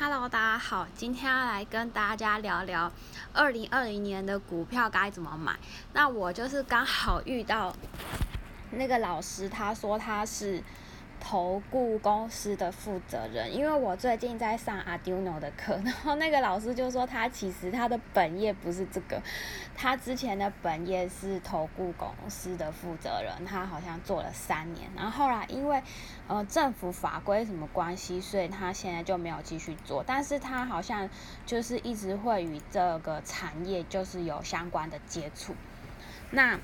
Hello，大家好，今天要来跟大家聊聊二零二零年的股票该怎么买。那我就是刚好遇到那个老师，他说他是。投顾公司的负责人，因为我最近在上 Arduino 的课，然后那个老师就说他其实他的本业不是这个，他之前的本业是投顾公司的负责人，他好像做了三年，然后后来因为呃政府法规什么关系，所以他现在就没有继续做，但是他好像就是一直会与这个产业就是有相关的接触，那。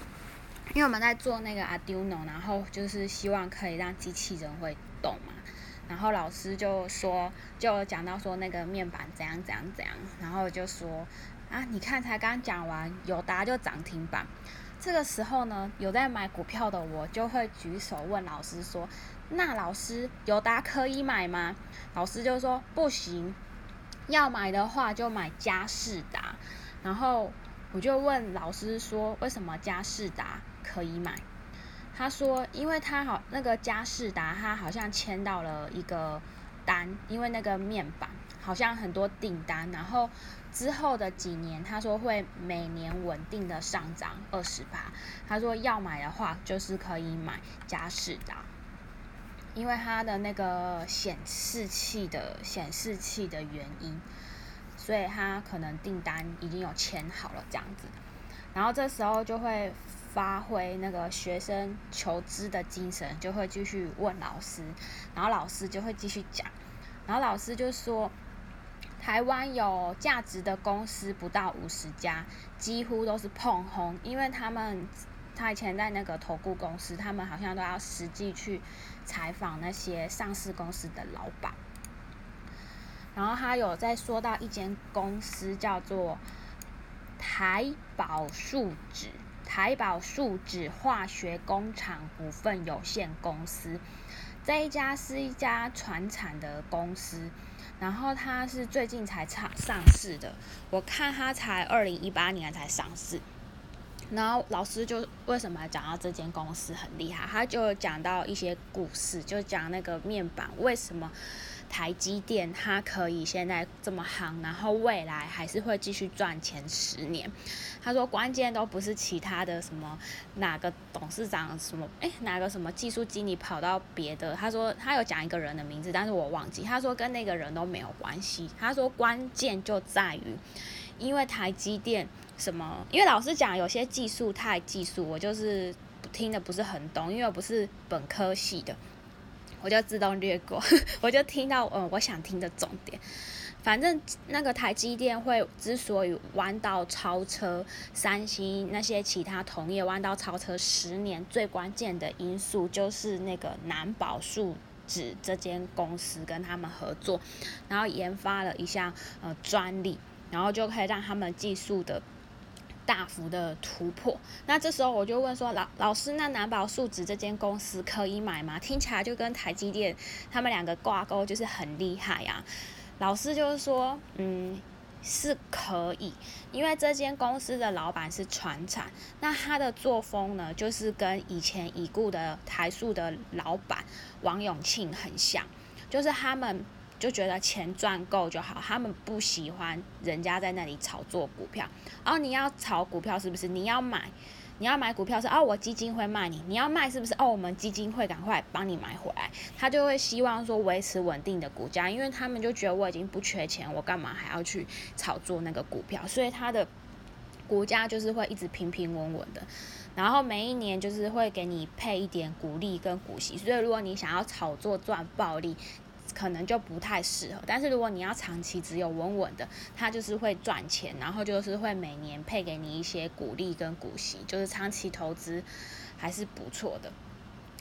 因为我们在做那个 Arduino，然后就是希望可以让机器人会动嘛。然后老师就说，就讲到说那个面板怎样怎样怎样，然后就说啊，你看才刚讲完，友达就涨停板。这个时候呢，有在买股票的我就会举手问老师说，那老师友达可以买吗？老师就说不行，要买的话就买嘉士达。然后我就问老师说，为什么嘉士达？可以买，他说，因为他好那个嘉士达，他好像签到了一个单，因为那个面板好像很多订单，然后之后的几年，他说会每年稳定的上涨二十八。他说要买的话，就是可以买嘉士达，因为它的那个显示器的显示器的原因，所以他可能订单已经有签好了这样子，然后这时候就会。发挥那个学生求知的精神，就会继续问老师，然后老师就会继续讲，然后老师就说，台湾有价值的公司不到五十家，几乎都是碰红，因为他们他以前在那个投顾公司，他们好像都要实际去采访那些上市公司的老板，然后他有在说到一间公司叫做台宝树脂。台宝树脂化学工厂股份有限公司，这一家是一家传产的公司，然后它是最近才上上市的，我看它才二零一八年才上市。然后老师就为什么讲到这间公司很厉害，他就讲到一些故事，就讲那个面板为什么。台积电它可以现在这么夯，然后未来还是会继续赚钱十年。他说关键都不是其他的什么哪个董事长什么哎哪个什么技术经理跑到别的，他说他有讲一个人的名字，但是我忘记。他说跟那个人都没有关系。他说关键就在于，因为台积电什么，因为老师讲有些技术太技术，我就是听的不是很懂，因为我不是本科系的。我就自动略过，我就听到嗯，我想听的重点。反正那个台积电会之所以弯道超车三星那些其他同业弯道超车十年，最关键的因素就是那个南宝树脂这间公司跟他们合作，然后研发了一项呃专利，然后就可以让他们技术的。大幅的突破，那这时候我就问说，老老师，那南宝树脂这间公司可以买吗？听起来就跟台积电他们两个挂钩，就是很厉害呀。老师就是说，嗯，是可以，因为这间公司的老板是船产，那他的作风呢，就是跟以前已故的台塑的老板王永庆很像，就是他们。就觉得钱赚够就好，他们不喜欢人家在那里炒作股票。哦，你要炒股票是不是？你要买，你要买股票是哦，我基金会卖你。你要卖是不是？哦，我们基金会赶快帮你买回来。他就会希望说维持稳定的股价，因为他们就觉得我已经不缺钱，我干嘛还要去炒作那个股票？所以他的股价就是会一直平平稳稳的，然后每一年就是会给你配一点股利跟股息。所以如果你想要炒作赚暴利，可能就不太适合，但是如果你要长期只有稳稳的，它就是会赚钱，然后就是会每年配给你一些股利跟股息，就是长期投资还是不错的。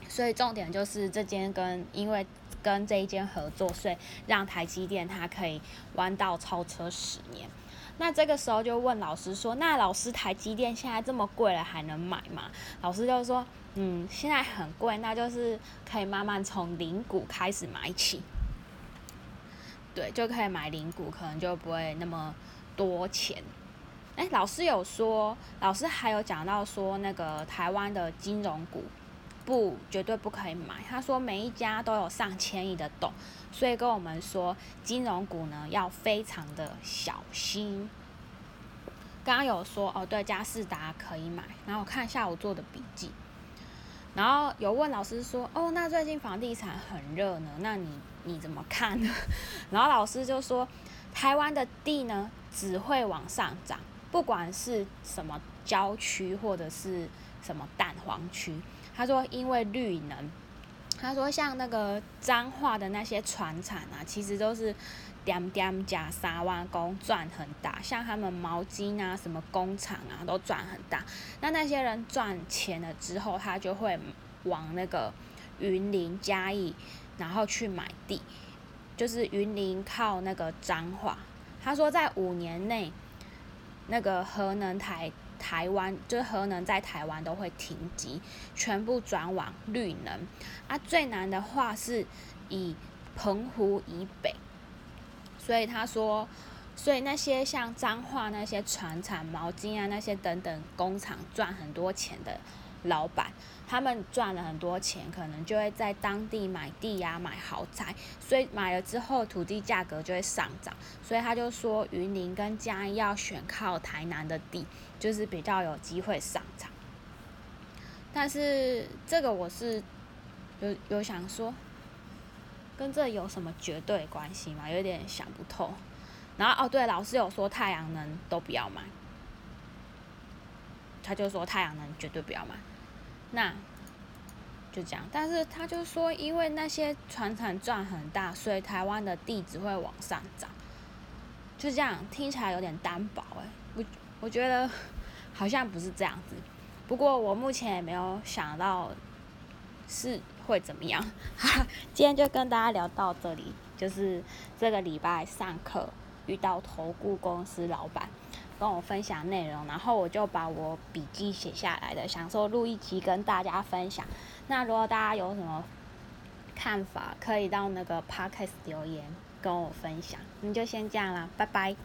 所以重点就是这间跟因为跟这一间合作，所以让台积电它可以弯道超车十年。那这个时候就问老师说：“那老师台积电现在这么贵了，还能买吗？”老师就说：“嗯，现在很贵，那就是可以慢慢从零股开始买起。”对，就可以买零股，可能就不会那么多钱。哎，老师有说，老师还有讲到说，那个台湾的金融股不，绝对不可以买。他说每一家都有上千亿的洞，所以跟我们说金融股呢要非常的小心。刚刚有说哦，对，嘉士达可以买。然后我看下我做的笔记，然后有问老师说，哦，那最近房地产很热呢，那你你怎么看呢？然后老师就说，台湾的地呢只会往上涨，不管是什么郊区或者是什么蛋黄区。他说，因为绿能。他说，像那个彰化的那些船厂啊，其实都是点点加沙湾工赚很大，像他们毛巾啊、什么工厂啊，都赚很大。那那些人赚钱了之后，他就会往那个云林嘉义，然后去买地，就是云林靠那个彰化。他说，在五年内，那个核能台。台湾就是核能在台湾都会停机，全部转往绿能。啊，最难的话是以澎湖以北，所以他说，所以那些像彰化那些船厂、毛巾啊那些等等工厂赚很多钱的老板，他们赚了很多钱，可能就会在当地买地呀、买豪宅，所以买了之后土地价格就会上涨。所以他就说，云林跟嘉义要选靠台南的地。就是比较有机会上涨，但是这个我是有有想说，跟这有什么绝对关系吗？有点想不透。然后哦，对，老师有说太阳能都不要买，他就说太阳能绝对不要买，那就这样。但是他就说，因为那些船厂赚很大，所以台湾的地只会往上涨，就这样听起来有点单薄哎，我我觉得。好像不是这样子，不过我目前也没有想到是会怎么样。今天就跟大家聊到这里，就是这个礼拜上课遇到投顾公司老板跟我分享内容，然后我就把我笔记写下来的，想说录一集跟大家分享。那如果大家有什么看法，可以到那个 podcast 留言跟我分享。那就先这样啦，拜拜。